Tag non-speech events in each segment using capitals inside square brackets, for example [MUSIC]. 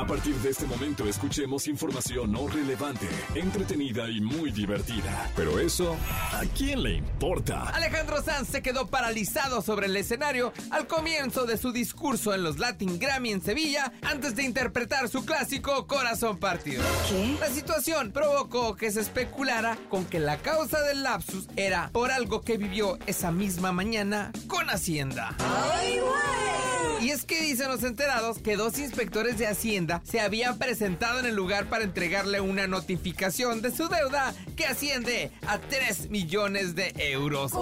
A partir de este momento escuchemos información no relevante, entretenida y muy divertida. Pero eso, ¿a quién le importa? Alejandro Sanz se quedó paralizado sobre el escenario al comienzo de su discurso en los Latin Grammy en Sevilla antes de interpretar su clásico Corazón Partido. ¿Qué? La situación provocó que se especulara con que la causa del lapsus era por algo que vivió esa misma mañana con Hacienda. Y es que dicen los enterados que dos inspectores de Hacienda se habían presentado en el lugar para entregarle una notificación de su deuda que asciende a 3 millones de euros.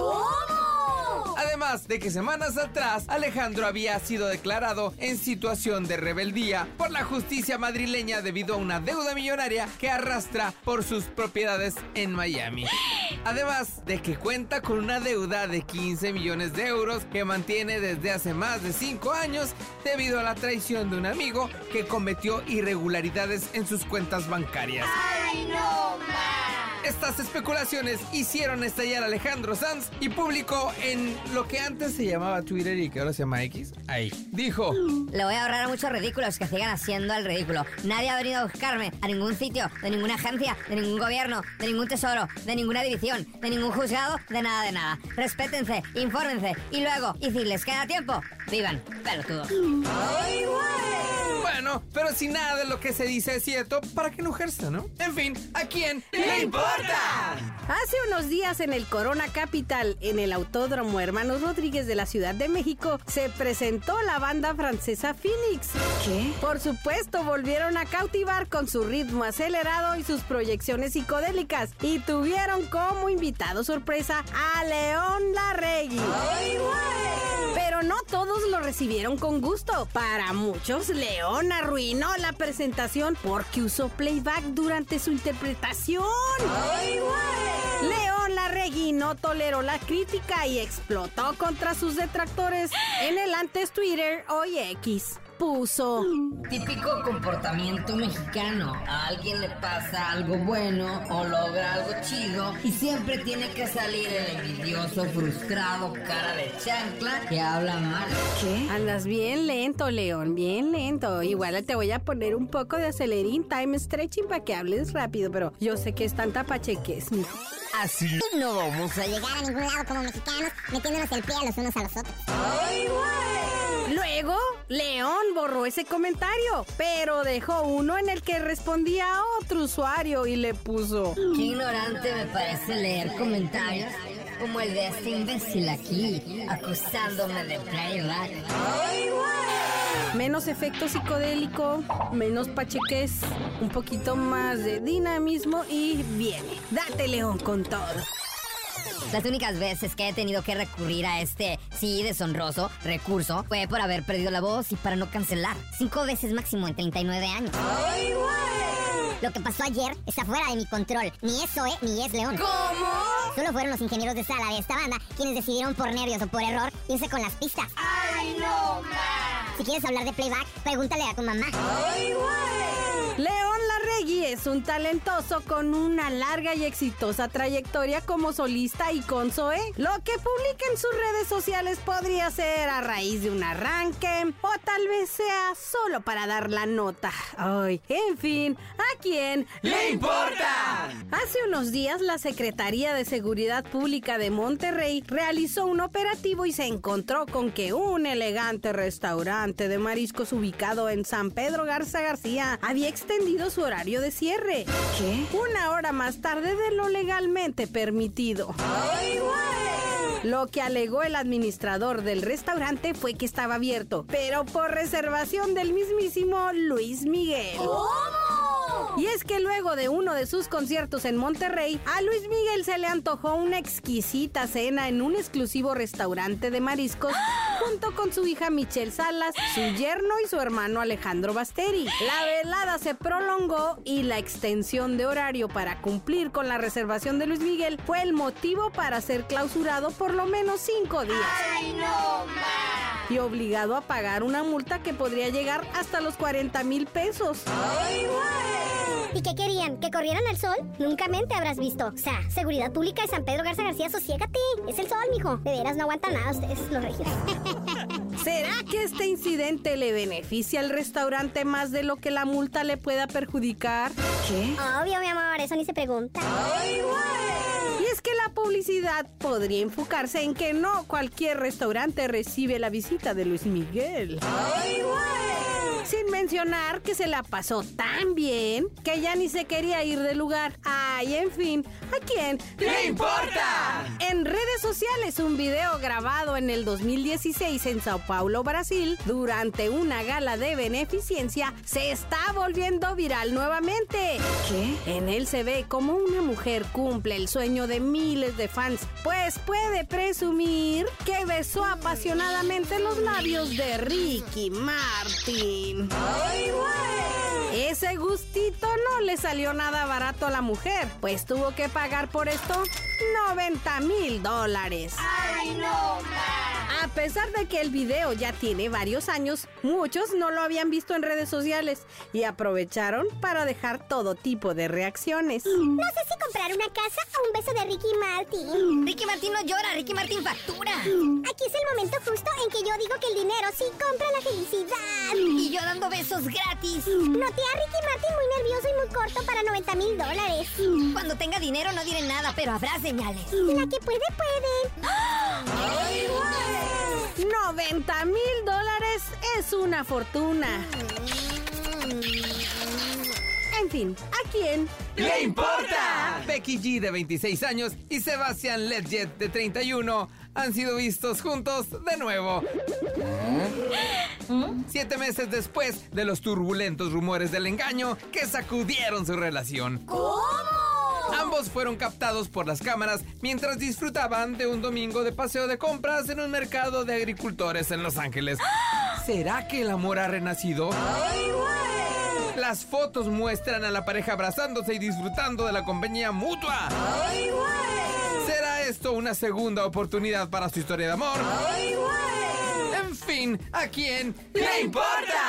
Además de que semanas atrás Alejandro había sido declarado en situación de rebeldía por la justicia madrileña debido a una deuda millonaria que arrastra por sus propiedades en Miami. Además de que cuenta con una deuda de 15 millones de euros que mantiene desde hace más de 5 años debido a la traición de un amigo que cometió irregularidades en sus cuentas bancarias. Estas especulaciones hicieron estallar a Alejandro Sanz y publicó en lo que antes se llamaba Twitter y que ahora se llama X. Ahí. Dijo. Le voy a ahorrar a muchos ridículos que sigan haciendo el ridículo. Nadie ha venido a buscarme a ningún sitio, de ninguna agencia, de ningún gobierno, de ningún tesoro, de ninguna división, de ningún juzgado, de nada de nada. Respétense, infórmense y luego, y si les queda tiempo, vivan, pelotudos. Bueno, pero si nada de lo que se dice es cierto, ¿para qué enojarse, no? En fin, ¿a quién le importa? Hace unos días en el Corona Capital, en el Autódromo Hermanos Rodríguez de la Ciudad de México, se presentó la banda francesa Phoenix. ¿Qué? Por supuesto, volvieron a cautivar con su ritmo acelerado y sus proyecciones psicodélicas y tuvieron como invitado sorpresa a León Larregui. Pero no todos lo recibieron con gusto. Para muchos, León arruinó la presentación porque usó playback durante su interpretación. León Larregui no toleró la crítica y explotó contra sus detractores en el antes Twitter, hoy X. Puso. Típico comportamiento mexicano. A alguien le pasa algo bueno o logra algo chido y siempre tiene que salir el envidioso, frustrado, cara de chancla que habla mal. ¿Qué? Andas bien lento, León, bien lento. Igual te voy a poner un poco de acelerín, time stretching para que hables rápido, pero yo sé que es tanta pacheques. mira. Así no vamos a llegar. a ningún lado como mexicanos, metiéndonos el pie a los unos a los otros. Luego, León borró ese comentario, pero dejó uno en el que respondía a otro usuario y le puso. Qué ignorante me parece leer comentarios como el de este imbécil aquí, acusándome de playback. Menos efecto psicodélico, menos pacheques, un poquito más de dinamismo y viene. Date León con todo. Las únicas veces que he tenido que recurrir a este, sí, deshonroso recurso fue por haber perdido la voz y para no cancelar. Cinco veces máximo en 39 años. Lo que pasó ayer está fuera de mi control. Ni es Zoe ni es León. ¿Cómo? Solo fueron los ingenieros de sala de esta banda quienes decidieron por nervios o por error irse con las pistas. ¡Ay, no más! Si quieres hablar de playback, pregúntale a tu mamá. León Larregui es un talentoso con una larga y exitosa trayectoria como solista y con Zoe. Lo que publica en sus redes sociales podría ser a raíz de un arranque o tal vez sea solo para dar la nota. Ay, en fin, ¿a quién ¡Le importa! Hace unos días la Secretaría de Seguridad Pública de Monterrey realizó un operativo y se encontró con que un elegante restaurante de mariscos ubicado en San Pedro Garza García había extendido su horario de cierre. ¿Qué? Una hora más tarde de lo legalmente permitido. Lo que alegó el administrador del restaurante fue que estaba abierto, pero por reservación del mismísimo Luis Miguel. Y es que luego de uno de sus conciertos en Monterrey, a Luis Miguel se le antojó una exquisita cena en un exclusivo restaurante de mariscos junto con su hija Michelle Salas, su yerno y su hermano Alejandro Basteri. La velada se prolongó y la extensión de horario para cumplir con la reservación de Luis Miguel fue el motivo para ser clausurado por lo menos cinco días. Y obligado a pagar una multa que podría llegar hasta los 40 mil pesos. ¿Y qué querían? ¿Que corrieran al sol? Nunca mente habrás visto. O sea, seguridad pública de San Pedro Garza García, sosiégate. Es el sol, mijo. De veras no aguantan nada ustedes, los regios. [LAUGHS] ¿Será que este incidente le beneficia al restaurante más de lo que la multa le pueda perjudicar? ¿Qué? Obvio, mi amor, eso ni se pregunta. Y es que la publicidad podría enfocarse en que no cualquier restaurante recibe la visita de Luis Miguel. Sin mencionar que se la pasó tan bien que ya ni se quería ir del lugar. Ay, en fin, ¿a quién le importa? En redes sociales, un video grabado en el 2016 en Sao Paulo, Brasil, durante una gala de beneficencia, se está volviendo viral nuevamente. ¿Qué? En él se ve como una mujer cumple el sueño de miles de fans, pues puede presumir que besó apasionadamente los labios de Ricky Martin. Ese gustito no le salió nada barato a la mujer, pues tuvo que pagar por esto 90 mil dólares. ¡Ay, no, A pesar de que el video ya tiene varios años, muchos no lo habían visto en redes sociales y aprovecharon para dejar todo tipo de reacciones. No sé si comprar una casa o un beso de Ricky Martin. Ricky Martín no llora, Ricky Martín factura. Aquí es el momento justo en que yo digo que el dinero sí compra la felicidad. Y yo dando besos gratis. Noté a Ricky Martin muy nervioso y muy corto para 90 mil dólares. Cuando tenga dinero no diré nada, pero habrá señales. La que puede, puede. 90 mil dólares es una fortuna. En fin, ¿a quién ¡Le importa! Becky G de 26 años y Sebastian Ledjet de 31 han sido vistos juntos de nuevo. Siete meses después de los turbulentos rumores del engaño que sacudieron su relación. ¿Cómo? Ambos fueron captados por las cámaras mientras disfrutaban de un domingo de paseo de compras en un mercado de agricultores en Los Ángeles. [GASPS] ¿Será que el amor ha renacido? Las fotos muestran a la pareja abrazándose y disfrutando de la compañía mutua. ¿Será esto una segunda oportunidad para su historia de amor? En fin, ¿a quién le importa?